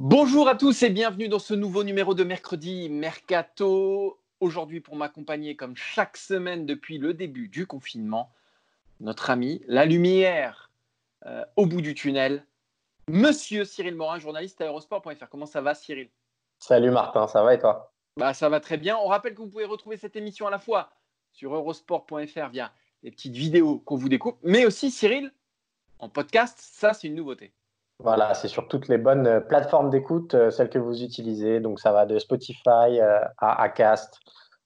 Bonjour à tous et bienvenue dans ce nouveau numéro de mercredi Mercato. Aujourd'hui, pour m'accompagner comme chaque semaine depuis le début du confinement, notre ami, la lumière euh, au bout du tunnel, Monsieur Cyril Morin, journaliste à Eurosport.fr. Comment ça va, Cyril? Salut Martin, ça va et toi? Bah, Ça va très bien. On rappelle que vous pouvez retrouver cette émission à la fois sur Eurosport.fr via les petites vidéos qu'on vous découpe, mais aussi, Cyril, en podcast. Ça, c'est une nouveauté. Voilà, c'est sur toutes les bonnes euh, plateformes d'écoute, euh, celles que vous utilisez. Donc, ça va de Spotify euh, à Acast,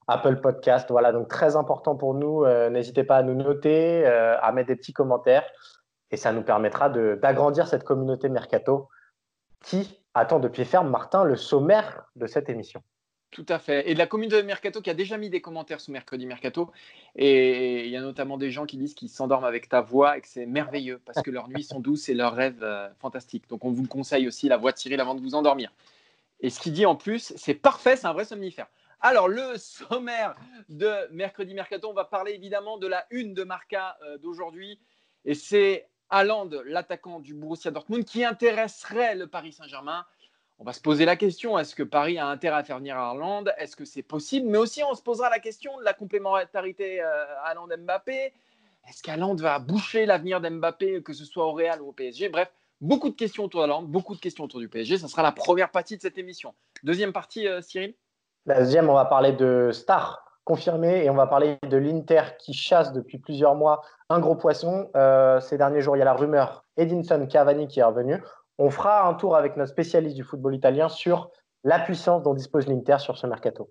Apple Podcast. Voilà, donc très important pour nous. N'hésitez pas à nous noter, à mettre des petits commentaires. Et ça nous permettra d'agrandir cette communauté Mercato qui attend de pied ferme, Martin, le sommaire de cette émission. Tout à fait. Et de la communauté de Mercato qui a déjà mis des commentaires sous Mercredi Mercato. Et il y a notamment des gens qui disent qu'ils s'endorment avec ta voix et que c'est merveilleux parce que leurs nuits sont douces et leurs rêves euh, fantastiques. Donc on vous conseille aussi, la voix Cyril avant de vous endormir. Et ce qu'il dit en plus, c'est parfait, c'est un vrai somnifère. Alors, le sommaire de Mercredi Mercato, on va parler évidemment de la une de Marca euh, d'aujourd'hui. Et c'est Haaland, l'attaquant du Borussia Dortmund, qui intéresserait le Paris Saint-Germain on va se poser la question est-ce que Paris a intérêt à faire venir Haaland? Est-ce que c'est possible? Mais aussi, on se posera la question de la complémentarité euh, Haaland-Mbappé. Est-ce qu'Haaland va boucher l'avenir d'Mbappé, que ce soit au Real ou au PSG Bref, beaucoup de questions autour d'Haaland, beaucoup de questions autour du PSG. Ça sera la première partie de cette émission. Deuxième partie, euh, Cyril? La deuxième, on va parler de Star confirmé et on va parler de l'Inter qui chasse depuis plusieurs mois un gros poisson. Euh, ces derniers jours, il y a la rumeur Edinson Cavani qui est revenu on fera un tour avec notre spécialiste du football italien sur la puissance dont dispose l'Inter sur ce mercato.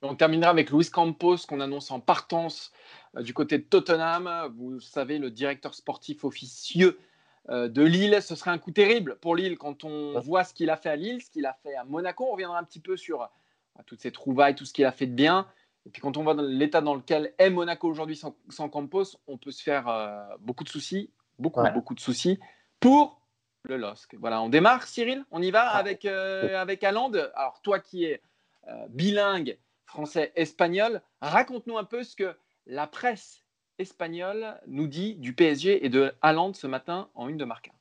On terminera avec Luis Campos qu'on annonce en partance euh, du côté de Tottenham. Vous savez, le directeur sportif officieux euh, de Lille. Ce serait un coup terrible pour Lille quand on voit ce qu'il a fait à Lille, ce qu'il a fait à Monaco. On reviendra un petit peu sur euh, toutes ces trouvailles, tout ce qu'il a fait de bien. Et puis quand on voit l'état dans lequel est Monaco aujourd'hui sans, Campos, on peut se faire beaucoup de soucis, beaucoup, beaucoup de soucis pour le LOSC. Voilà, on démarre, Cyril On y va ah. avec, euh, avec Alors, toi qui es euh, bilingue français-espagnol, raconte-nous un peu ce que la presse espagnole nous dit du PSG et de Haaland ce matin en une de Marca.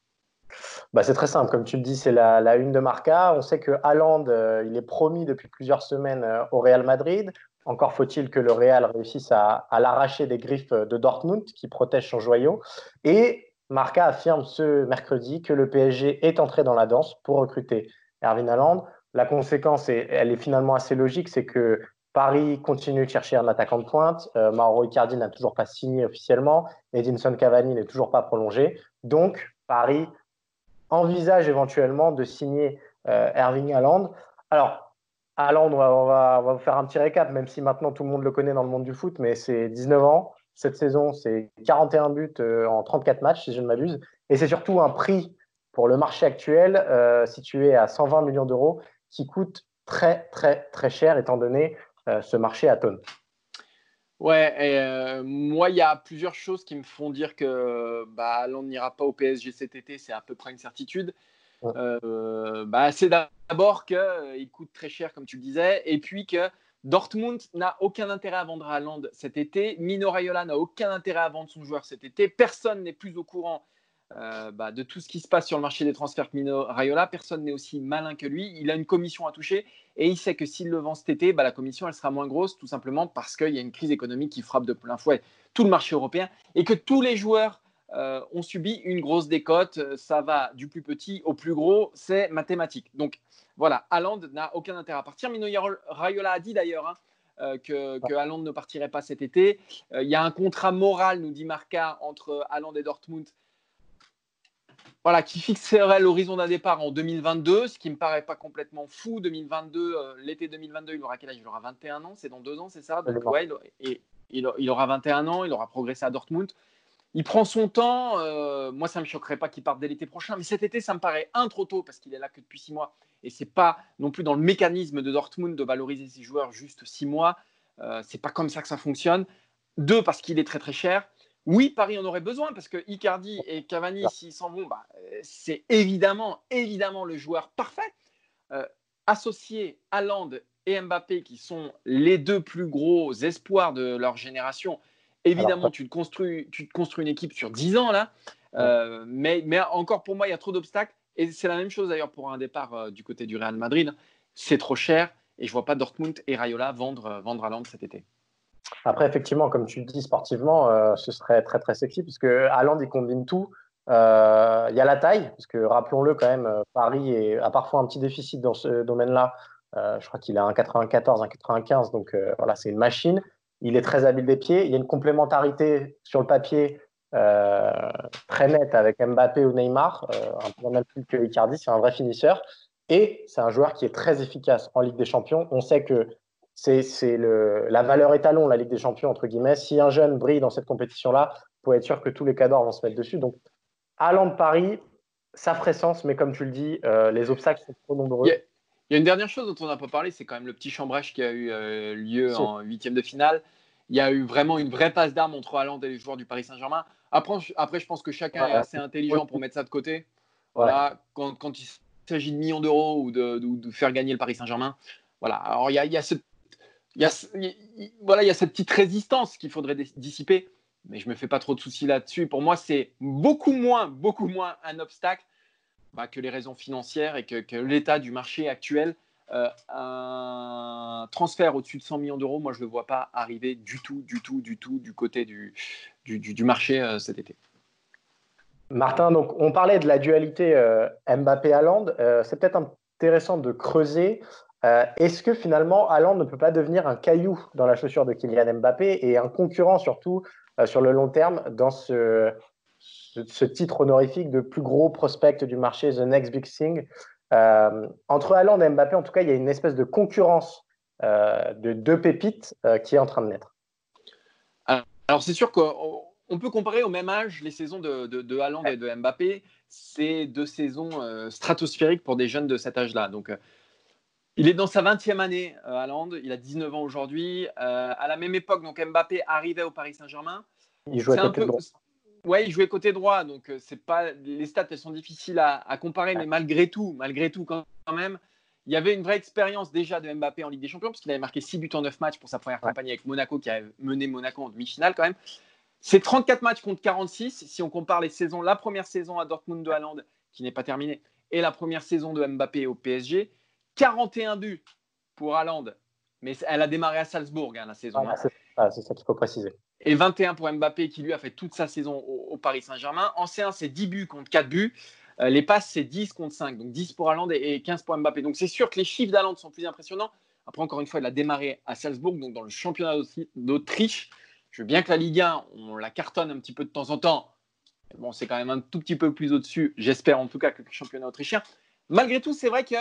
Bah, c'est très simple, comme tu le dis, c'est la, une de Marca. On sait que Haaland, euh, il est promis depuis plusieurs semaines au Real Madrid. Encore faut-il que le Real réussisse à, à l'arracher des griffes de Dortmund qui protège son joyau. Et Marca affirme ce mercredi que le PSG est entré dans la danse pour recruter Erwin Haaland. La conséquence, elle est finalement assez logique, c'est que Paris continue de chercher un attaquant de pointe. Euh, Mauro Icardi n'a toujours pas signé officiellement. Edinson Cavani n'est toujours pas prolongé. Donc, Paris envisage éventuellement de signer euh, Erwin Haaland. Alors, Haaland, on va, vous faire un petit récap, même si maintenant tout le monde le connaît dans le monde du foot, mais c'est 19 ans, cette saison, c'est 41 buts euh, en 34 matchs, si je ne m'abuse. Et c'est surtout un prix pour le marché actuel euh, situé à 120 millions d'euros qui coûte très, très, très cher étant donné euh, ce marché à tonnes. Ouais, et moi, il y a plusieurs choses qui me font dire que bah, l'on n'ira pas au PSG cet été, c'est à peu près une certitude. bah, c'est d'abord qu'il coûte très cher, comme tu le disais, et puis que Dortmund n'a aucun intérêt à vendre Haaland cet été. Mino Raiola n'a aucun intérêt à vendre son joueur cet été. Personne n'est plus au courant euh, bah, de tout ce qui se passe sur le marché des transferts Mino Raiola. Personne n'est aussi malin que lui. Il a une commission à toucher et il sait que s'il le vend cet été, bah, la commission elle sera moins grosse tout simplement parce qu'il y a une crise économique qui frappe de plein fouet tout le marché européen et que tous les joueurs euh, ont subi une grosse décote. Ça va du plus petit au plus gros, c'est mathématique. Donc voilà, Haaland n'a aucun intérêt à partir. Mino Raiola a dit d'ailleurs hein, euh, que, que Haaland ne partirait pas cet été. Euh, il y a un contrat moral, nous dit Marca, entre Haaland et Dortmund. Voilà, qui fixerait l'horizon d'un départ en 2022, ce qui ne me paraît pas complètement fou. 2022, l'été 2022, il aura quel âge? Il aura 21 ans, c'est dans deux ans, c'est ça? Donc, ouais, il, aura 21 ans, il aura progressé à Dortmund. Il prend son temps. Euh, moi, ça ne me choquerait pas qu'il parte dès l'été prochain. Mais cet été, ça me paraît un trop tôt parce qu'il est là que depuis six mois. Et c'est pas non plus dans le mécanisme de Dortmund de valoriser ses joueurs juste six mois. Euh, c'est pas comme ça que ça fonctionne. Deux, parce qu'il est très très cher. Oui, Paris en aurait besoin parce que Icardi et Cavani, s'ils s'en vont, bah, c'est évidemment, évidemment le joueur parfait. Euh, associé à Land et Mbappé, qui sont les deux plus gros espoirs de leur génération, Évidemment, tu, te construis, tu te construis une équipe sur 10 ans là, euh, mais, mais encore pour moi, il y a trop d'obstacles. Et c'est la même chose d'ailleurs pour un départ euh, du côté du Real Madrid. C'est trop cher et je vois pas Dortmund et Rayola vendre, euh, vendre Haaland cet été. Après, effectivement, comme tu le dis sportivement, ce serait très très sexy puisque Haaland il combine tout. Il y a la taille, parce que rappelons-le quand même, Paris a parfois un petit déficit dans ce domaine-là. je crois qu'il a un 94, un 95, donc voilà, c'est une machine. Il est très habile des pieds. Il y a une complémentarité sur le papier euh, très net avec Mbappé ou Neymar, euh, un peu plus que Icardi, c'est un vrai finisseur. Et c'est un joueur qui est très efficace en Ligue des Champions. On sait que c'est la valeur étalon, la Ligue des Champions, entre guillemets. Si un jeune brille dans cette compétition-là, vous être sûr que tous les cadors vont se mettre dessus. Donc, allant de Paris, ça ferait sens, mais comme tu le dis, euh, les obstacles sont trop nombreux. Il y, a, une dernière chose dont on n'a pas parlé, c'est quand même le petit chambrage qui a eu lieu en huitième de finale. Il y a eu vraiment une vraie passe d'armes entre Haaland et les joueurs du Paris Saint-Germain. Après, après, je pense que chacun est assez intelligent pour mettre ça de côté. Voilà, quand, quand, il s'agit de millions d'euros ou de, de, faire gagner le Paris Saint-Germain. Voilà. Alors, il y a, il y a cette, il y a, voilà, il y a cette petite résistance qu'il faudrait dissiper, mais je me fais pas trop de soucis là-dessus. Pour moi, c'est beaucoup moins, beaucoup moins un obstacle bah, que les raisons financières et que, l'état du marché actuel. Euh, un transfert au-dessus de 100 millions d'euros, moi, je ne le vois pas arriver du tout, du tout, du tout du côté du, du, marché euh, cet été. Martin, donc on parlait de la dualité euh, Mbappé-Haaland. c'est peut-être intéressant de creuser. Est-ce que finalement Haaland ne peut pas devenir un caillou dans la chaussure de Kylian Mbappé et un concurrent surtout sur le long terme dans ce, ce, titre honorifique de plus gros prospect du marché, The Next Big Thing euh, entre Haaland et Mbappé, en tout cas, il y a une espèce de concurrence euh, de deux pépites euh, qui est en train de naître. Alors, c'est sûr qu'on peut comparer au même âge les saisons de, de, Haaland et de Mbappé. C'est deux saisons stratosphériques pour des jeunes de cet âge-là. Donc, il est dans sa 20e année, Haaland. Il a 19 ans aujourd'hui. à la même époque, donc Mbappé arrivait au Paris Saint-Germain. Il jouait à peu... Ouais, il jouait côté droit, donc c'est pas les stats, elles sont difficiles à, comparer, mais malgré tout, malgré tout quand même, il y avait une vraie expérience déjà de Mbappé en Ligue des Champions parce qu'il avait marqué 6 buts en 9 matchs pour sa première campagne avec Monaco, qui a mené Monaco en demi-finale quand même. C'est 34 matchs contre 46 si on compare les saisons, la première saison à Dortmund de Haaland qui n'est pas terminée et la première saison de Mbappé au PSG. 41 buts pour Haaland, mais elle a démarré à Salzbourg hein, la saison. Ah, c'est ça qu'il faut préciser et 21 pour Mbappé qui lui a fait toute sa saison au, Paris Saint-Germain. En C1, c'est 10 buts contre 4 buts. Euh, les passes, c'est 10 contre 5. Donc 10 pour Haaland et, 15 pour Mbappé. Donc c'est sûr que les chiffres d'Haaland sont plus impressionnants. Après, encore une fois, il a démarré à Salzbourg, donc dans le championnat d'Autriche. Je veux bien que la Ligue 1, on la cartonne un petit peu de temps en temps. Bon, c'est quand même un tout petit peu plus au-dessus, j'espère en tout cas, que le championnat autrichien. Malgré tout, c'est vrai que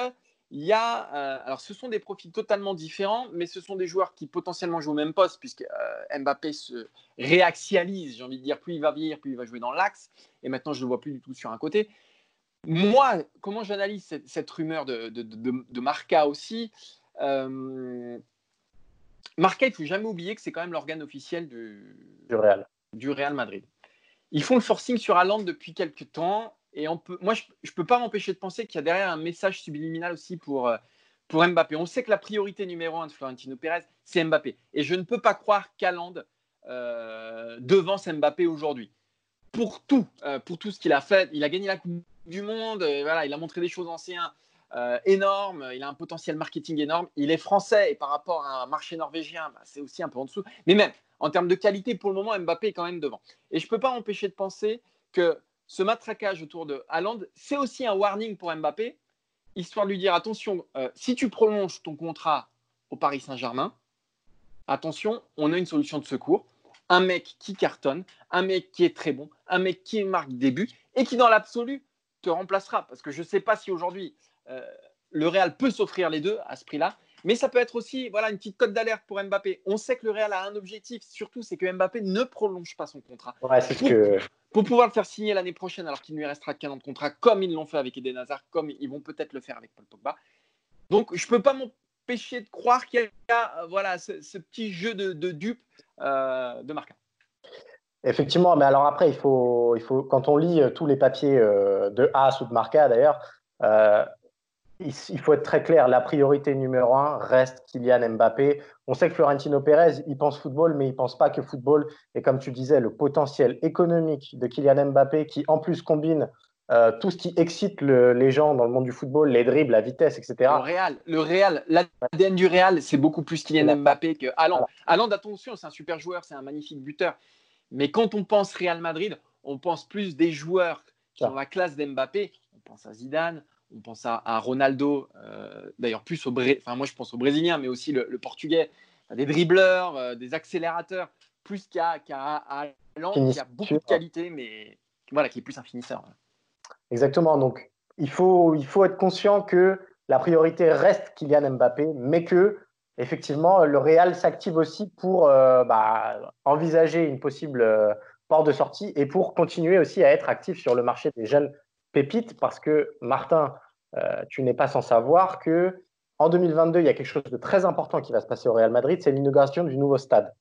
il y a, euh, alors ce sont des profils totalement différents, mais ce sont des joueurs qui potentiellement jouent au même poste, puisque euh, Mbappé se réaxialise, j'ai envie de dire, plus il va vieillir, plus il va jouer dans l'axe, et maintenant je ne le vois plus du tout sur un côté. Moi, comment j'analyse cette, rumeur de, de, Marca aussi euh, Marca, il ne faut jamais oublier que c'est quand même l'organe officiel du, du, Real. du Real Madrid. Ils font le forcing sur Haaland depuis quelques temps. Et on peut, moi, je ne peux pas m'empêcher de penser qu'il y a derrière un message subliminal aussi pour, euh, pour Mbappé. On sait que la priorité numéro un de Florentino Pérez, c'est Mbappé. Et je ne peux pas croire qu'Aland euh, devance Mbappé aujourd'hui. Pour tout, euh, pour tout ce qu'il a fait, il a gagné la Coupe du Monde, voilà, il a montré des choses anciennes énormes, il a un potentiel marketing énorme. Il est français et par rapport à un marché norvégien, bah, c'est aussi un peu en dessous. Mais même en termes de qualité, pour le moment, Mbappé est quand même devant. Et je ne peux pas m'empêcher de penser que ce matraquage autour de Haaland, c'est aussi un warning pour Mbappé, histoire de lui dire attention, euh, si tu prolonges ton contrat au Paris Saint-Germain, attention, on a une solution de secours. Un mec qui cartonne, un mec qui est très bon, un mec qui marque des buts et qui, dans l'absolu, te remplacera. Parce que je ne sais pas si aujourd'hui euh, le Real peut s'offrir les deux à ce prix-là. Mais ça peut être aussi voilà, une petite cote d'alerte pour Mbappé. On sait que le Real a un objectif, surtout, c'est que Mbappé ne prolonge pas son contrat. Ouais, c'est ce que pour pouvoir le faire signer l'année prochaine alors qu'il ne lui restera qu'un an de contrat, comme ils l'ont fait avec Eden Hazard, comme ils vont peut-être le faire avec Paul Pogba. Donc je ne peux pas m'empêcher de croire qu'il y a euh, voilà, ce, petit jeu de, de dupe euh, de Marca. Effectivement, mais alors après, il faut, il faut, quand on lit euh, tous les papiers de As ou de Marca d'ailleurs, il faut être très clair, la priorité numéro un reste Kylian Mbappé. On sait que Florentino Pérez, il pense football, mais il pense pas que football. Et comme tu disais, le potentiel économique de Kylian Mbappé, qui en plus combine euh, tout ce qui excite les gens dans le monde du football, les dribbles, la vitesse, etc. Le Real, le Real, l'ADN du Real, c'est beaucoup plus Kylian Mbappé que Haaland. Haaland, attention, c'est un super joueur, c'est un magnifique buteur. Mais quand on pense Real Madrid, on pense plus des joueurs qui ont la classe d'Mbappé. On pense à Zidane, on pense à, Ronaldo, euh, d'ailleurs plus au enfin moi je pense aux Brésiliens, mais aussi le, Portugais, des dribbleurs, euh, des accélérateurs, plus qu'à qu Haaland, qui a beaucoup de qualité, mais voilà, qui est plus un finisseur. Exactement. Donc, il faut, il faut être conscient que la priorité reste Kylian Mbappé, mais que effectivement, le Real s'active aussi pour euh, bah, envisager une possible porte de sortie et pour continuer aussi à être actif sur le marché des jeunes pépites, parce que Martin, euh, tu n'es pas sans savoir que en 2022, il y a quelque chose de très important qui va se passer au Real Madrid, c'est l'inauguration du nouveau stade.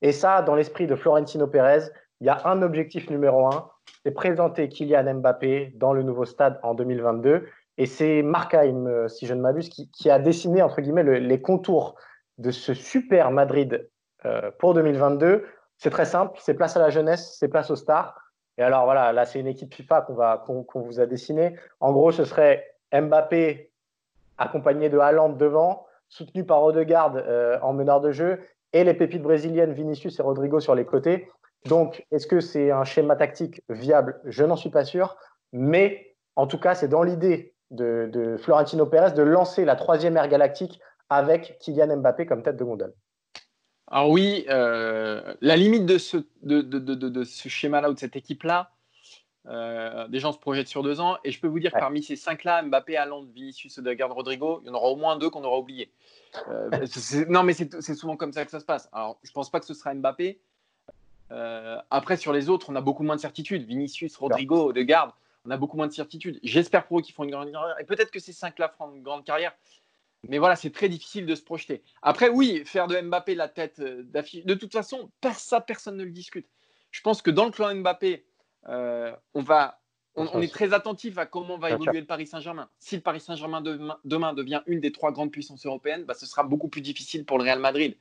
Et ça, dans l'esprit de Florentino Pérez, il y a un objectif numéro un, c'est présenter Kylian Mbappé dans le nouveau stade en 2022. Et c'est Markheim, si je ne m'abuse, qui, a dessiné entre guillemets les contours de ce super Madrid euh, pour 2022. C'est très simple, c'est place à la jeunesse, c'est place aux stars. Et alors voilà, là c'est une équipe FIFA qu'on vous a dessinée. En gros, ce serait Mbappé accompagné de Haaland devant, soutenu par Odegaard euh, en meneur de jeu, et les pépites brésiliennes Vinicius et Rodrigo sur les côtés. Donc, est-ce que c'est un schéma tactique viable? Je n'en suis pas sûr. Mais en tout cas, c'est dans l'idée de, Florentino Pérez de lancer la troisième ère galactique avec Kylian Mbappé comme tête de gondole. Alors oui, euh, la limite de ce, de, ce schéma-là ou de cette équipe-là, euh, des gens se projettent sur deux ans. Et je peux vous dire que parmi ces cinq-là, Mbappé, Haaland, Vinicius, Odegaard, Rodrigo, il y en aura au moins deux qu'on aura oubliés. Euh, non, mais c'est souvent comme ça que ça se passe. Alors, je ne pense pas que ce sera Mbappé, euh, après, sur les autres, on a beaucoup moins de certitudes. Vinicius, Rodrigo, Odegaard, on a beaucoup moins de certitudes. J'espère pour eux qu'ils font une grande carrière. Et peut-être que ces cinq-là feront une grande carrière. Mais voilà, c'est très difficile de se projeter. Après, oui, faire de Mbappé la tête euh, d'affiche. De toute façon, ça, personne ne le discute. Je pense que dans le clan Mbappé, euh, on va on, est très attentif à comment va évoluer le Paris Saint-Germain. Si le Paris Saint-Germain demain, devient une des trois grandes puissances européennes, bah, ce sera beaucoup plus difficile pour le Real Madrid.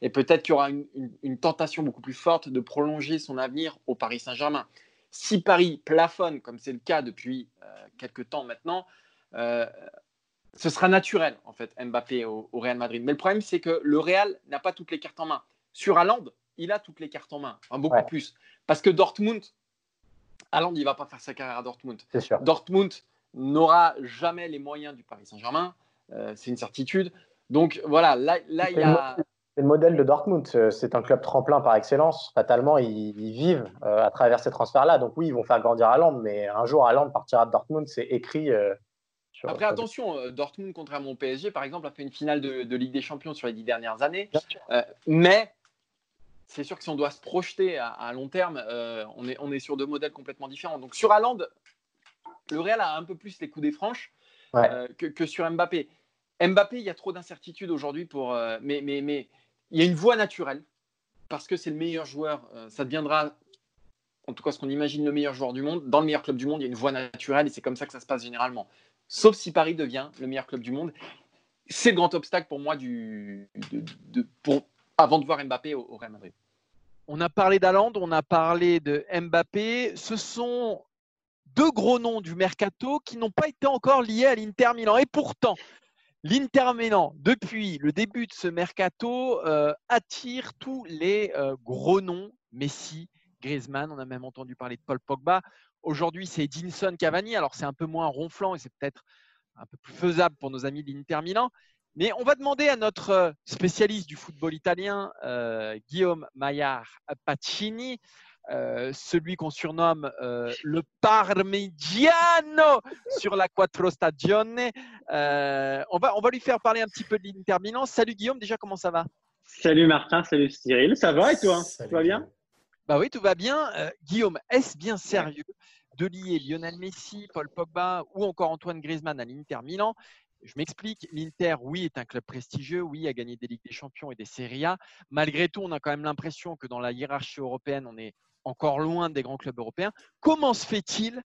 Et peut-être qu'il y aura une, tentation beaucoup plus forte de prolonger son avenir au Paris Saint-Germain. Si Paris plafonne, comme c'est le cas depuis euh, quelques temps maintenant, euh, ce sera naturel, en fait, Mbappé au, Real Madrid. Mais le problème, c'est que le Real n'a pas toutes les cartes en main. Sur Haaland, il a toutes les cartes en main, beaucoup plus. Parce que Dortmund, Haaland, il ne va pas faire sa carrière à Dortmund. Dortmund n'aura jamais les moyens du Paris Saint-Germain. Euh, c'est une certitude. Donc voilà, là, là il y a. C'est le modèle de Dortmund. C'est un club tremplin par excellence. Fatalement, ils, vivent euh, à travers ces transferts-là. Donc oui, ils vont faire grandir Haaland, mais un jour, Haaland partira de Dortmund. C'est écrit. Euh, Après, attention, Dortmund, contrairement au PSG, par exemple, a fait une finale de, Ligue des Champions sur les dix dernières années. mais c'est sûr que si on doit se projeter à, long terme, euh, on, est, on est sur deux modèles complètement différents. Donc sur Haaland, le Real a un peu plus les coups des franches euh, que, sur Mbappé. Mbappé, il y a trop d'incertitudes aujourd'hui pour. Euh, mais, mais, mais il y a une voie naturelle parce que c'est le meilleur joueur. ça deviendra, en tout cas, ce qu'on imagine le meilleur joueur du monde. Dans le meilleur club du monde, il y a une voie naturelle et c'est comme ça que ça se passe généralement. Sauf si Paris devient le meilleur club du monde. C'est le grand obstacle pour moi avant de voir Mbappé au, Real Madrid. On a parlé d'Aland, on a parlé de Mbappé. Ce sont deux gros noms du mercato qui n'ont pas été encore liés à l'Inter Milan. Et pourtant, l'Inter Milan, depuis le début de ce mercato, euh, attire tous les euh, gros noms. Messi, Griezmann, on a même entendu parler de Paul Pogba. Aujourd'hui, c'est Edinson Cavani. Alors, c'est un peu moins ronflant et c'est peut-être un peu plus faisable pour nos amis de l'Inter Milan. Mais on va demander à notre euh, spécialiste du football italien, euh, Guillaume Maillard Pacini, euh, celui qu'on surnomme le Parmigiano sur la Quattro Stagione. on, va, on va lui faire parler un petit peu de l'Inter Milan. Salut Guillaume, déjà comment ça va? Salut Martin, salut Cyril, ça va et toi? Tout va bien? Bah oui, tout va bien. Guillaume, est-ce bien sérieux de lier Lionel Messi, Paul Pogba ou encore Antoine Griezmann à l'Inter Milan? Je m'explique, l'Inter, oui, est un club prestigieux, oui, a gagné des Ligues des Champions et des Serie A. Malgré tout, on a quand même l'impression que dans la hiérarchie européenne, on est encore loin des grands clubs européens. Comment se fait-il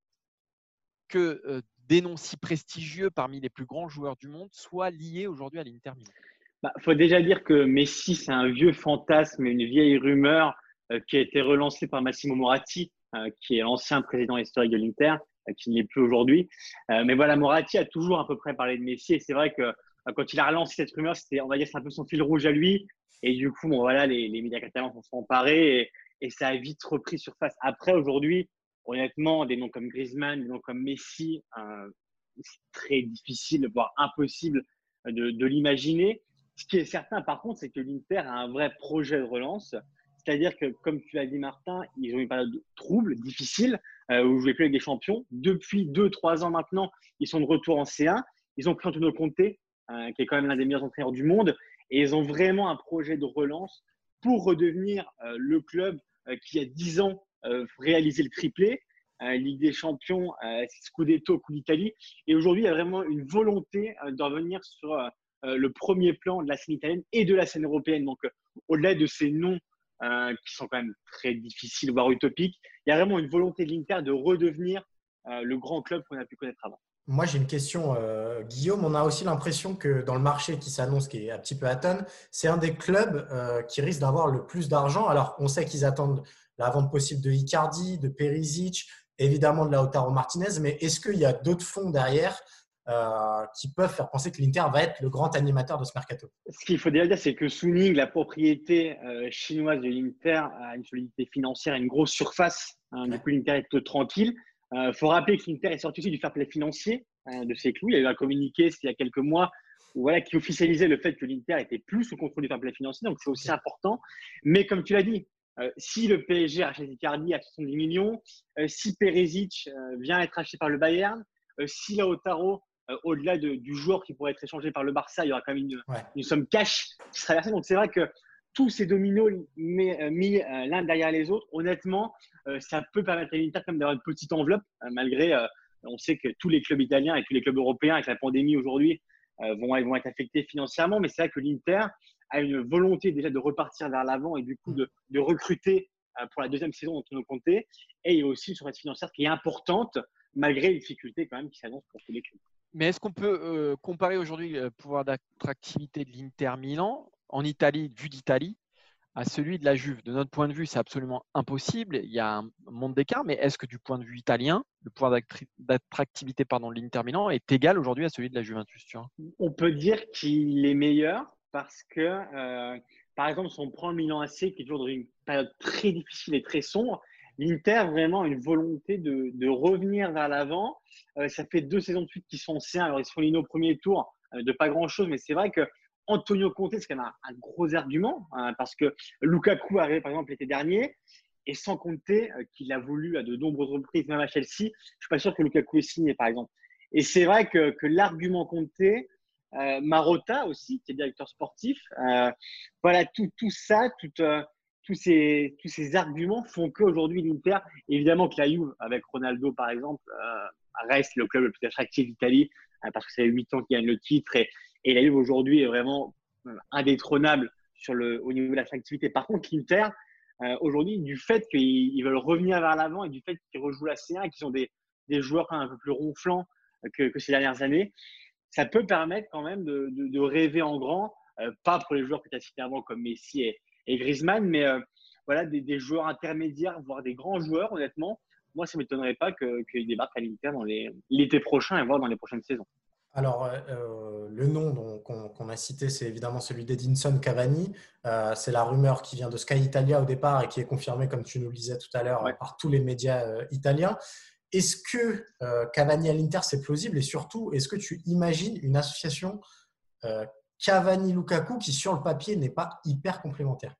que euh, des noms si prestigieux parmi les plus grands joueurs du monde soient liés aujourd'hui à l'Inter Milan? Il bah, faut déjà dire que Messi, c'est un vieux fantasme et une vieille rumeur euh, qui a été relancée par Massimo Moratti, euh, qui est l'ancien président historique de l'Inter qui ne l'est plus aujourd'hui. mais voilà, Moratti a toujours à peu près parlé de Messi. Et c'est vrai que quand il a relancé cette rumeur, c'était, on va dire, c'est un peu son fil rouge à lui. Et du coup, bon, voilà, les, médias catalans sont emparés et, ça a vite repris surface. Après, aujourd'hui, honnêtement, des noms comme Griezmann, des noms comme Messi, euh, c'est très difficile, voire impossible de, de l'imaginer. Ce qui est certain, par contre, c'est que l'Inter a un vrai projet de relance. C'est-à-dire que, comme tu l'as dit, Martin, ils ont une période trouble, difficile, euh, où ils ne jouaient plus avec des champions. Depuis 2-3 ans maintenant, ils sont de retour en C1. Ils ont pris Antonio Conte, euh, qui est quand même l'un des meilleurs entraîneurs du monde. Et ils ont vraiment un projet de relance pour redevenir euh, le club euh, qui, a 10 ans, réalisé le triplé. Ligue des Champions, Scudetto, Coupe d'Italie. Et aujourd'hui, il y a vraiment une volonté de revenir sur le premier plan de la scène italienne et de la scène européenne. Donc, au-delà de ces noms qui sont quand même très difficiles, voire utopiques, il y a vraiment une volonté de l'Inter de redevenir le grand club qu'on a pu connaître avant. Moi, j'ai une question, euh, Guillaume. On a aussi l'impression que dans le marché qui s'annonce, qui est un petit peu à tonne, c'est un des clubs euh, qui risque d'avoir le plus d'argent. Alors, on sait qu'ils attendent la vente possible de Icardi, de Perisic, évidemment de Lautaro Martinez, mais est-ce qu'il y a d'autres fonds derrière euh, qui peuvent faire penser que l'Inter va être le grand animateur de ce mercato Ce qu'il faut déjà dire, c'est que Suning, la propriété chinoise de l'Inter, a une solidité financière et une grosse surface. Hein, du coup, l'Inter est tranquille. Il euh, faut rappeler que l'Inter est sorti aussi du fair play financier hein, de ses clous. Il y a eu un communiqué il y a quelques mois voilà, qui officialisait le fait que l'Inter était plus sous contrôle du fair play financier. Donc, c'est aussi important. Mais comme tu l'as dit, euh, si le PSG achète Icardi à 70 millions, euh, si Perisic vient être acheté par le Bayern, si Lautaro, au-delà du joueur qui pourrait être échangé par le Barça, il y aura quand même une, une somme cash qui sera versée. Donc, c'est vrai que tous ces dominos mis, mis l'un derrière les autres, honnêtement, euh, ça peut permettre à l'Inter d'avoir une petite enveloppe, euh, malgré, euh, on sait que tous les clubs italiens et tous les clubs européens, avec la pandémie aujourd'hui, vont, vont être affectés financièrement. Mais c'est vrai que l'Inter a une volonté déjà de repartir vers l'avant et du coup de, de recruter pour la deuxième saison dont on comptait. Et il y a aussi une surface financière qui est importante, malgré les difficultés quand même qui s'annoncent pour tous les clubs. Mais est-ce qu'on peut comparer aujourd'hui le pouvoir d'attractivité de l'Inter Milan en Italie, vu d'Italie, à celui de la Juve? De notre point de vue, c'est absolument impossible. Il y a un monde d'écart, mais est-ce que du point de vue italien, le pouvoir d'attractivité de l'Inter Milan est égal aujourd'hui à celui de la Juventus On peut dire qu'il est meilleur parce que, euh, par exemple, si on prend le Milan AC, qui est toujours dans une période très difficile et très sombre, l'Inter vraiment une volonté de, revenir vers l'avant. Euh, ça fait deux saisons de suite qu'ils sont anciens. Alors, ils sont lignés au premier tour euh, de pas grand-chose, mais c'est vrai que Antonio Conte, c'est quand même un, gros argument, hein, parce que Lukaku arrivé par exemple l'été dernier, et sans compter euh, qu'il a voulu à de nombreuses reprises, même à Chelsea, je ne suis pas sûr que Lukaku ait signé par exemple. Et c'est vrai que, l'argument Conte, euh, Marotta aussi, qui est directeur sportif, voilà, tout, ça, tous, ces, tous ces arguments font qu'aujourd'hui l'Inter, évidemment que la Juve, avec Ronaldo par exemple, reste le club le plus attractif d'Italie, parce que c'est 8 ans qu'il gagne le titre et, et la Juve aujourd'hui est vraiment euh, indétrônable sur le, au niveau de l'attractivité. Par contre, l'Inter, euh, aujourd'hui, du fait qu'ils veulent revenir vers l'avant et du fait qu'ils rejouent la C1 et qu'ils ont des, des joueurs un peu plus ronflants que, que, ces dernières années, ça peut permettre quand même de, de, rêver en grand, euh, pas pour les joueurs que tu as cités avant comme Messi et, et Griezmann, mais voilà, des, des, joueurs intermédiaires, voire des grands joueurs, honnêtement. Moi, ça ne m'étonnerait pas qu'ils débarquent à l'Inter dans l'été prochain et voire dans les prochaines saisons. Alors, euh, euh, le nom qu'on a cité, c'est évidemment celui d'Edinson Cavani. Euh, c'est la rumeur qui vient de Sky Italia au départ et qui est confirmée, comme tu nous le disais tout à l'heure, par tous les médias italiens. Est-ce que Cavani à l'Inter, c'est plausible? Et surtout, est-ce que tu imagines une association Cavani-Lukaku qui, sur le papier, n'est pas hyper complémentaire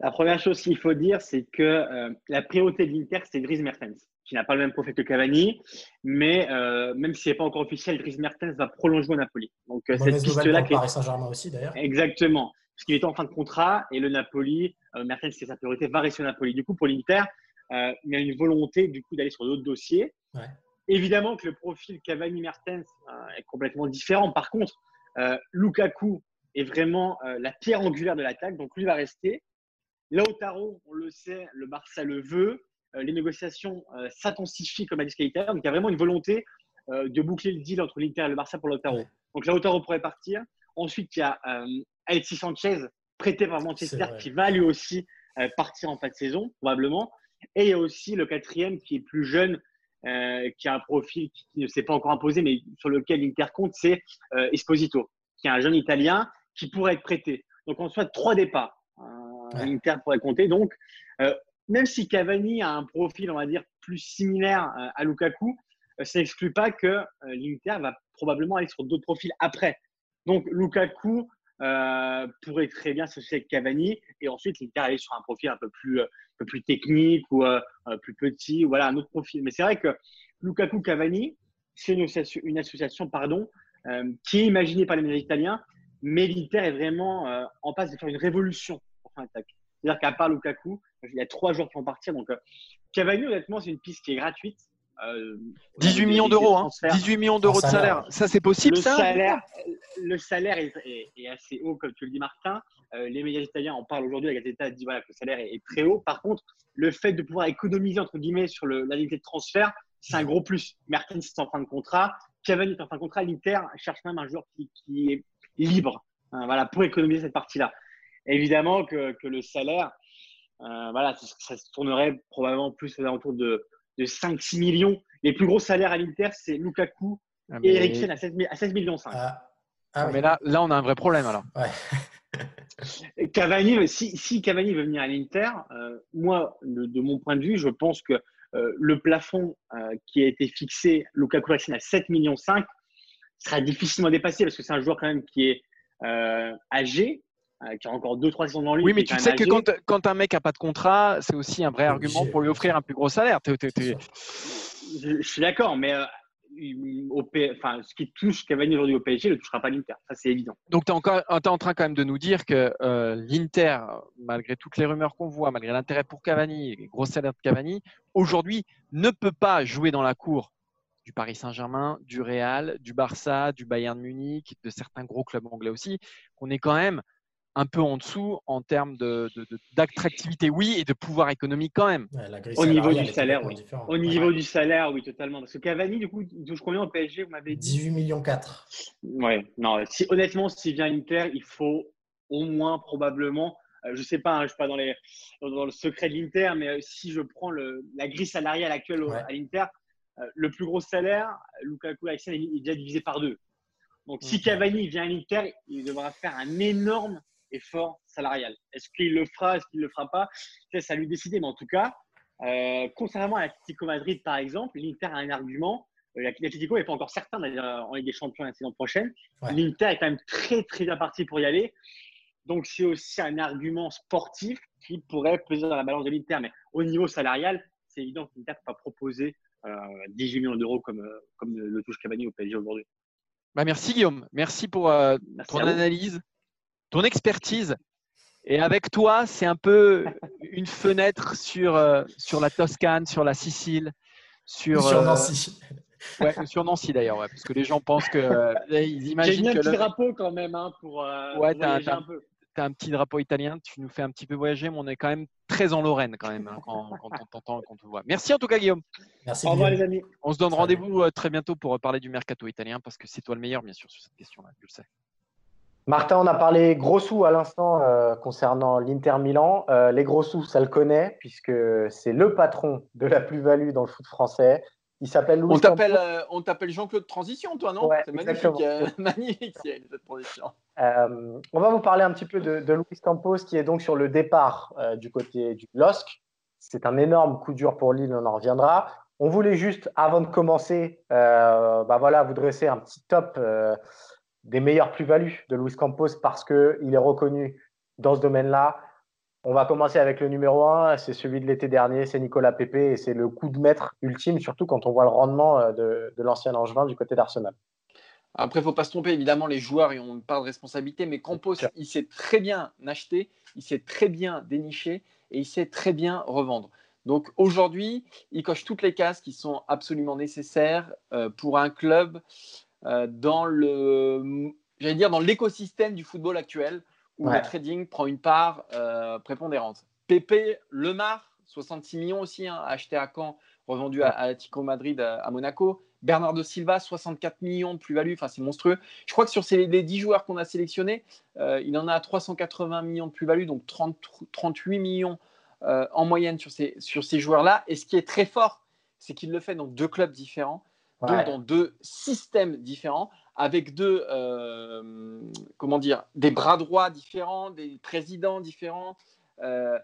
La première chose qu'il faut dire, c'est que la priorité de l'Inter, c'est Dries Mertens qui n'a pas le même profil que Cavani, mais euh, même si ce n'est pas encore officiel, Dries Mertens va prolonger au Napoli. Donc euh, cette piste-là, Paris Saint-Germain aussi d'ailleurs. Exactement, parce qu'il est en fin de contrat et le Napoli, euh, Mertens c'est sa priorité, va rester au Napoli. Du coup pour l'Inter, il y a une volonté du coup d'aller sur d'autres dossiers. Évidemment que le profil Cavani-Mertens est complètement différent. Par contre, Lukaku est vraiment la pierre angulaire de l'attaque, donc lui va rester. Lautaro, on le sait, le Barça le veut. Euh, les négociations euh, s'intensifient comme a dit Donc, il y a vraiment une volonté euh, de boucler le deal entre l'Inter et le Barça pour Lautaro. Donc Donc, Lautaro pourrait partir. Ensuite, il y a Alexis Sanchez, prêté par Manchester, qui va lui aussi partir en fin de saison, probablement. Et il y a aussi le quatrième qui est plus jeune, qui a un profil qui, ne s'est pas encore imposé, mais sur lequel l'Inter compte, c'est Esposito, qui est un jeune Italien qui pourrait être prêté. Donc, on soit trois départs. L'Inter pourrait compter. Donc, même si Cavani a un profil, on va dire, plus similaire à Lukaku, ça n'exclut pas que l'Inter va probablement aller sur d'autres profils après. Donc, Lukaku euh, pourrait très bien s'associer avec Cavani et ensuite l'Inter aller sur un profil un peu plus, euh, un peu plus technique ou euh, plus petit, voilà, un autre profil. Mais c'est vrai que Lukaku-Cavani, c'est une, association pardon, qui est imaginée par les médias italiens, mais l'Inter est vraiment en passe de faire une révolution pour faire attaque. C'est-à-dire qu'à part Lukaku, il y a trois joueurs qui vont partir. Donc, Cavani, honnêtement, c'est une piste qui est gratuite. 18 millions d'euros, hein. 18 millions d'euros de salaire. Ça, c'est possible, le ça salaire, Le salaire est, assez haut, comme tu le dis, Martin. Euh, les médias italiens en parlent aujourd'hui. La Gazzetta dit voilà, que le salaire est, très haut. Par contre, le fait de pouvoir économiser, entre guillemets, sur la de transfert, c'est un gros plus. Mertens est en fin de contrat. Cavani est en fin de contrat. L'Inter cherche même un joueur qui, est libre hein, voilà, pour économiser cette partie-là. Évidemment que, que, le salaire, euh, voilà, ça, se tournerait probablement plus aux alentours de de 5-6 millions. Les plus gros salaires à l'Inter, c'est Lukaku ah, et Eriksen à 16, millions 5. Ah, ah mais là, là, on a un vrai problème alors. Cavani, si, si, Cavani veut venir à l'Inter, euh, moi, de, mon point de vue, je pense que euh, le plafond euh, qui a été fixé, Lukaku Eriksen à 7 millions 5, sera difficilement dépassé parce que c'est un joueur quand même qui est âgé, qui a encore 2-3 saisons dans lui. Oui, mais tu sais que quand, quand, un mec n'a pas de contrat, c'est aussi un vrai argument pour lui offrir un plus gros salaire. Je, suis d'accord, mais euh, au enfin, ce qui touche Cavani aujourd'hui au PSG ne le touchera pas l'Inter. Ça, c'est évident. Donc, tu es, es, en train quand même de nous dire que euh, l'Inter, malgré toutes les rumeurs qu'on voit, malgré l'intérêt pour Cavani, les gros salaires de Cavani, aujourd'hui ne peut pas jouer dans la cour du Paris Saint-Germain, du Real, du Barça, du Bayern Munich, de certains gros clubs anglais aussi, qu'on est quand même un peu en dessous en termes d'attractivité, de, oui, et de pouvoir économique quand même. au niveau du salaire, oui. Au niveau du salaire, oui, totalement. Parce que Cavani, du coup, il touche combien au PSG Vous m'avez dit? 18 millions 4. Ouais, non, si, honnêtement, s'il vient à l'Inter, il faut au moins probablement, euh, je ne sais pas, hein, je ne suis pas dans, les, dans, le secret de l'Inter, mais euh, si je prends le, la grille salariale actuelle à l'Inter, euh, le plus gros salaire, Lukaku est déjà divisé par deux. Donc, si Cavani vient à l'Inter, il devra faire un énorme effort salarial. Est-ce qu'il le fera, est-ce qu'il ne le fera pas? Ça, lui décider. Mais en tout cas, euh, contrairement à l'Atlético Madrid, par exemple, l'Inter a un argument. Euh, L'Atlético n'est pas encore certain d'ailleurs en Ligue des Champions la saison prochaine. L'Inter est quand même très, très bien parti pour y aller. Donc, c'est aussi un argument sportif qui pourrait peser dans la balance de l'Inter. Mais au niveau salarial, c'est évident que l'Inter ne peut pas proposer 18 euh, millions d'euros comme, comme le touche Cavani au PSG aujourd'hui. Bah merci Guillaume, merci pour ton analyse ton expertise. Et avec toi, c'est un peu une fenêtre sur, euh, sur la Toscane, sur la Sicile, sur, sur euh, Nancy. Ouais, sur Nancy d'ailleurs, ouais, parce que les gens pensent que. Euh, ils imaginent J'ai un petit drapeau quand même hein, pour, ouais, voyager un peu. Tu as un petit drapeau italien, tu nous fais un petit peu voyager, mais on est quand même très en Lorraine quand même hein, quand, quand, on t'entend et qu'on te voit. Merci en tout cas, Guillaume. Merci. Au revoir, les amis. On se donne rendez-vous très bientôt pour parler du mercato italien parce que c'est toi le meilleur, bien sûr, sur cette question-là, je le sais. Martin, on a parlé gros sous à l'instant euh, concernant l'Inter Milan. Euh, les gros sous, ça le connaît, puisque c'est le patron de la plus-value dans le foot français. Il s'appelle Louis euh, On t'appelle Jean-Claude Transition, toi, non? C'est magnifique, magnifique cette transition. on va vous parler un petit peu de, de Luis Campos, qui est donc sur le départ du côté du LOSC. C'est un énorme coup dur pour Lille, on en reviendra. On voulait juste, avant de commencer, bah voilà, vous dresser un petit top des meilleures plus-values de Luis Campos parce qu'il est reconnu dans ce domaine-là. On va commencer avec le numéro 1, c'est celui de l'été dernier, c'est Nicolas Pepe et c'est le coup de maître ultime, surtout quand on voit le rendement euh, de, l'ancien Angevin du côté d'Arsenal. Après, il ne faut pas se tromper, évidemment, les joueurs ont une part de responsabilité, mais Campos, il sait très bien acheter, il sait très bien dénicher et il sait très bien revendre. Donc aujourd'hui, il coche toutes les cases qui sont absolument nécessaires euh, pour un club dans le, j'allais dire, dans l'écosystème du football actuel où le trading prend une part euh, prépondérante. Pepe Lemar, 66 millions aussi, hein, acheté à Caen, revendu à, à Madrid à, Monaco. Bernardo Silva, 64 millions de plus-value, enfin c'est monstrueux. Je crois que sur ces, les 10 joueurs qu'on a sélectionnés, euh, il en a 380 millions de plus-value, donc 30, 38 millions en moyenne sur ces, sur ces joueurs-là. Et ce qui est très fort, c'est qu'il le fait dans deux clubs différents, donc dans deux systèmes différents, avec deux, euh, comment dire, des bras droits différents, des présidents différents. Euh,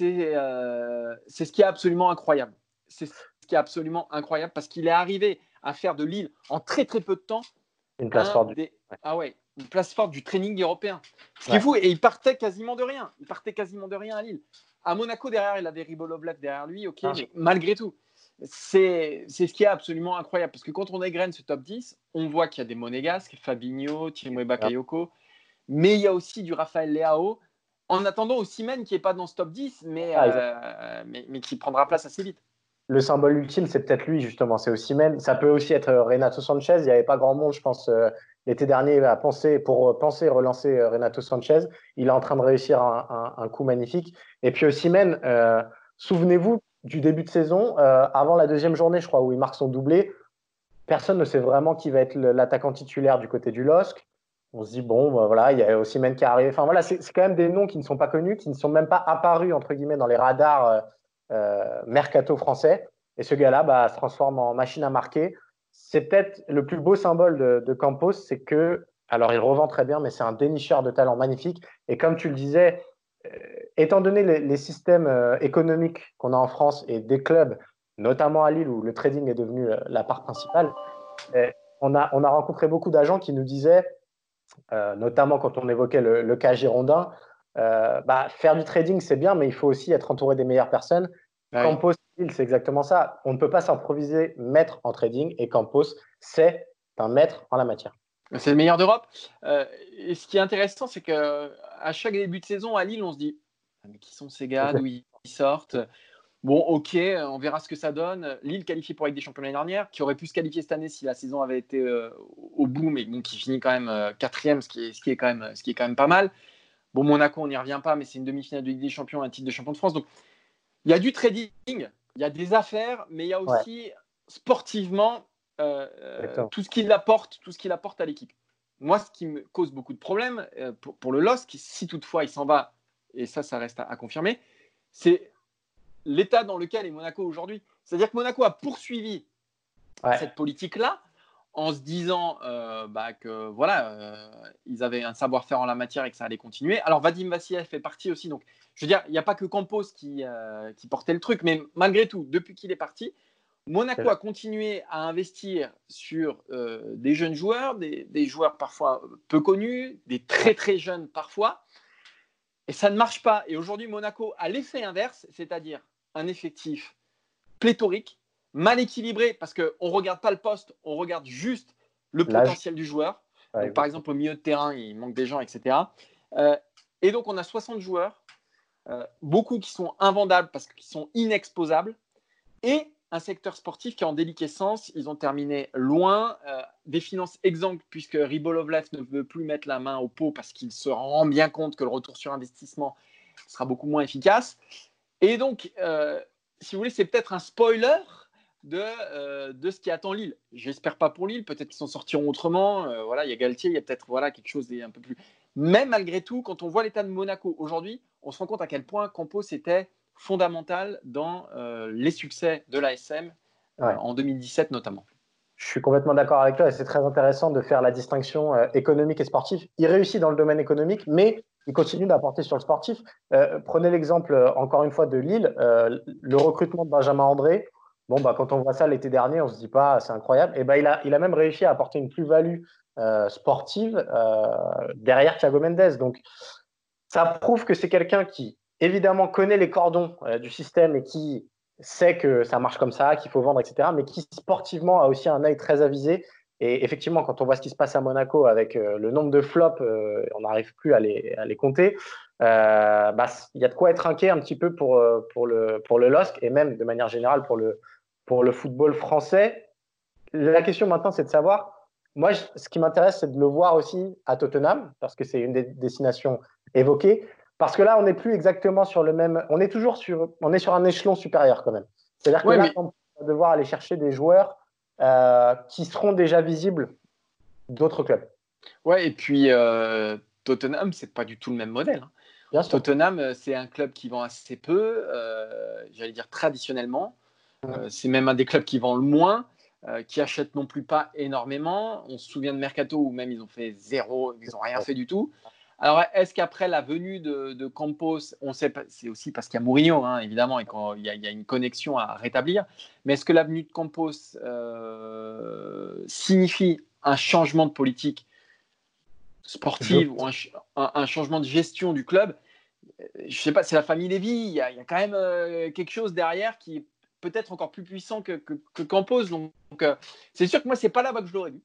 euh, c'est ce qui est absolument incroyable. C'est ce qui est absolument incroyable parce qu'il est arrivé à faire de Lille en très très peu de temps une place forte. du... Ah ouais, une place forte du training européen. Ce qui est fou, et il partait quasiment de rien. Il partait quasiment de rien à Lille. À Monaco, derrière, il avait Ribolovlev derrière lui, ok, ah. mais malgré tout, c'est ce qui est absolument incroyable. Parce que quand on égrène ce top 10, on voit qu'il y a des Monégasques, Fabinho, Thierry Bakayoko, mais il y a aussi du Raphaël Leao. En attendant aussi même qui n'est pas dans ce top 10, ah, euh, mais, mais, qui prendra place assez vite le symbole ultime, c'est peut-être lui, justement. C'est aussi même. Ça peut aussi être euh, Renato Sanchez. Il n'y avait pas grand monde, je pense, euh, l'été dernier à penser, pour penser relancer Renato Sanchez. Il est en train de réussir un, coup magnifique. Et puis aussi, même, souvenez-vous, du début de saison, euh, avant la deuxième journée, je crois, où il marque son doublé, personne ne sait vraiment qui va être l'attaquant titulaire du côté du LOSC. On se dit, bon, bah, voilà, il y a aussi Men qui est arrivé. Enfin, voilà, c'est quand même des noms qui ne sont pas connus, qui ne sont même pas apparus, entre guillemets, dans les radars euh, euh, mercato français. Et ce gars-là bah, se transforme en machine à marquer. C'est peut-être le plus beau symbole de, de Campos, c'est que, alors il revend très bien, mais c'est un dénicheur de talent magnifique. Et comme tu le disais, étant donné les, systèmes euh, économiques qu'on a en France et des clubs, notamment à Lille où le trading est devenu euh, la part principale, on a, on a rencontré beaucoup d'agents qui nous disaient, notamment quand on évoquait le, cas girondin, bah, faire du trading c'est bien, mais il faut aussi être entouré des meilleures personnes. Campos, c'est exactement ça. On ne peut pas s'improviser maître en trading et Campos, c'est un maître en la matière. C'est le meilleur d'Europe. et ce qui est intéressant, c'est que à chaque début de saison à Lille, on se dit ah, mais qui sont ces gars, d'où ils sortent? Bon, ok, on verra ce que ça donne. Lille qualifié pour avec des champions l'année dernière, qui aurait pu se qualifier cette année si la saison avait été euh, au bout, mais bon, qui finit quand même euh, quatrième, ce qui, est, ce, qui est quand même, ce qui est quand même pas mal. Bon, Monaco, on n'y revient pas, mais c'est une demi-finale de Ligue des Champions, un titre de champion de France. Donc, il y a du trading, il y a des affaires, mais il y a aussi sportivement euh, tout ce qu'il apporte, tout ce qu'il apporte à l'équipe moi, ce qui me cause beaucoup de problèmes euh, pour, le LOSC, si toutefois il s'en va, et ça, ça reste à, confirmer, c'est l'état dans lequel est Monaco aujourd'hui. C'est-à-dire que Monaco a poursuivi cette politique-là en se disant euh, bah, que voilà, euh, ils avaient un savoir-faire en la matière et que ça allait continuer. Alors Vadim Vassiev fait partie aussi, donc je veux dire, il n'y a pas que Campos qui, qui portait le truc, mais malgré tout, depuis qu'il est parti, Monaco a continué à investir sur euh, des jeunes joueurs, des, joueurs parfois peu connus, des très très jeunes parfois, et ça ne marche pas. Et aujourd'hui, Monaco a l'effet inverse, c'est-à-dire un effectif pléthorique, mal équilibré, parce qu'on ne regarde pas le poste, on regarde juste le potentiel du joueur. par exemple, au milieu de terrain, il manque des gens, etc. Euh, et donc, on a 60 joueurs, euh, beaucoup qui sont invendables parce qu'ils sont inexposables, et un secteur sportif qui est en déliquescence. Ils ont terminé loin. Euh, des finances exemples, puisque Ribolovlev ne veut plus mettre la main au pot parce qu'il se rend bien compte que le retour sur investissement sera beaucoup moins efficace. Et donc, euh, si vous voulez, c'est peut-être un spoiler de, euh, de ce qui attend Lille. J'espère pas pour Lille, peut-être qu'ils s'en sortiront autrement. voilà, il y a Galtier, il y a peut-être voilà, quelque chose d'un peu plus. Mais malgré tout, quand on voit l'état de Monaco aujourd'hui, on se rend compte à quel point Campos était fondamentale dans euh, les succès de l'ASM euh, en 2017 notamment. Je suis complètement d'accord avec toi et c'est très intéressant de faire la distinction euh, économique et sportive. Il réussit dans le domaine économique, mais il continue d'apporter sur le sportif. prenez l'exemple encore une fois de Lille, le recrutement de Benjamin André. Bon, bah, quand on voit ça l'été dernier, on se dit pas c'est incroyable. Et bah, il, a, il a même réussi à apporter une plus-value sportive derrière Thiago Mendes. Donc, ça prouve que c'est quelqu'un qui évidemment connaît les cordons euh, du système et qui sait que ça marche comme ça, qu'il faut vendre, etc., mais qui sportivement a aussi un œil très avisé. Et effectivement, quand on voit ce qui se passe à Monaco avec euh, le nombre de flops, euh, on n'arrive plus à les, à les compter, bah, il y a de quoi être inquiet un petit peu pour, pour, le, pour le LOSC et même de manière générale pour le, pour le football français. La question maintenant, c'est de savoir, moi, ce qui m'intéresse, c'est de le voir aussi à Tottenham, parce que c'est une des destinations évoquées. Parce que là, on n'est plus exactement sur le même. On est toujours sur, on est sur un échelon supérieur quand même. C'est-à-dire que là, on va devoir aller chercher des joueurs euh, qui seront déjà visibles d'autres clubs. Ouais, et puis euh, Tottenham, c'est pas du tout le même modèle. Hein. Tottenham, euh, c'est un club qui vend assez peu, j'allais dire traditionnellement. c'est même un des clubs qui vend le moins. qui achète non plus pas énormément. On se souvient de Mercato où même ils ont fait zéro, ils n'ont rien fait du tout. Alors, est-ce qu'après la venue de, Campos, on sait, c'est aussi parce qu'il y a Mourinho, hein, évidemment, et qu'il y, a une connexion à rétablir, mais est-ce que la venue de Campos euh, signifie un changement de politique sportive ou un, changement de gestion du club? Je ne sais pas, c'est la famille Lévy, il y, a, quand même euh, quelque chose derrière qui est peut-être encore plus puissant que, Campos. Donc, euh, c'est sûr que moi, c'est pas là-bas que je l'aurais vu.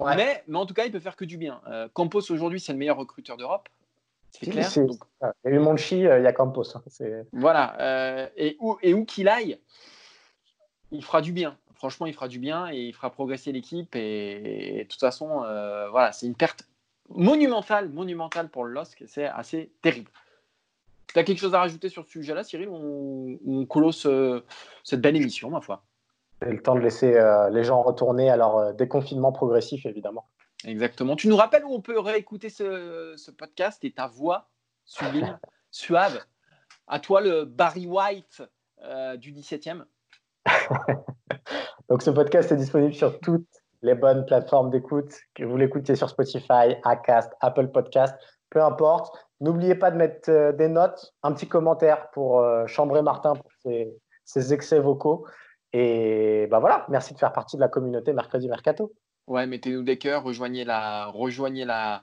Mais, mais, en tout cas, il peut faire que du bien. Euh, Campos, aujourd'hui, c'est le meilleur recruteur d'Europe. C'est clair. Il y a eu Monchi, euh, il y a Campos. Hein. Voilà. Euh, et où et où qu'il aille, il fera du bien. Franchement, il fera du bien et il fera progresser l'équipe. Et, de toute façon, voilà, c'est une perte monumentale, monumentale pour le LOSC. C'est assez terrible. Tu as quelque chose à rajouter sur ce sujet-là, Cyril On, on close cette belle émission, ma foi? Le temps de laisser euh, les gens retourner à leur euh, déconfinement progressif, évidemment. Exactement. Tu nous rappelles où on peut réécouter ce, podcast et ta voix sublime, suave. À toi, le Barry White euh, du 17e. Donc, ce podcast est disponible sur toutes les bonnes plateformes d'écoute, que vous l'écoutez sur Spotify, Acast, Apple Podcast, peu importe. N'oubliez pas de mettre des notes, un petit commentaire pour chambrer Martin pour ses excès vocaux. Et ben voilà, merci de faire partie de la communauté Mercredi Mercato. Ouais, mettez-nous des cœurs, rejoignez la, rejoignez la,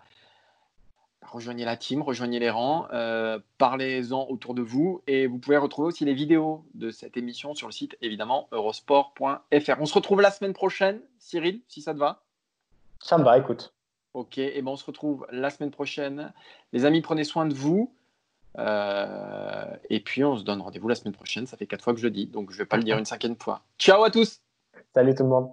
rejoignez la team, rejoignez les rangs, euh, parlez-en autour de vous et vous pouvez retrouver aussi les vidéos de cette émission sur le site évidemment eurosport.fr. On se retrouve la semaine prochaine, Cyril, si ça te va? Ça me va, écoute. Ok, et ben on se retrouve la semaine prochaine. Les amis, prenez soin de vous. Euh, et puis on se donne rendez-vous la semaine prochaine. Ça fait quatre fois que je le dis, donc je vais pas le dire une cinquième fois. Ciao à tous. Salut tout le monde.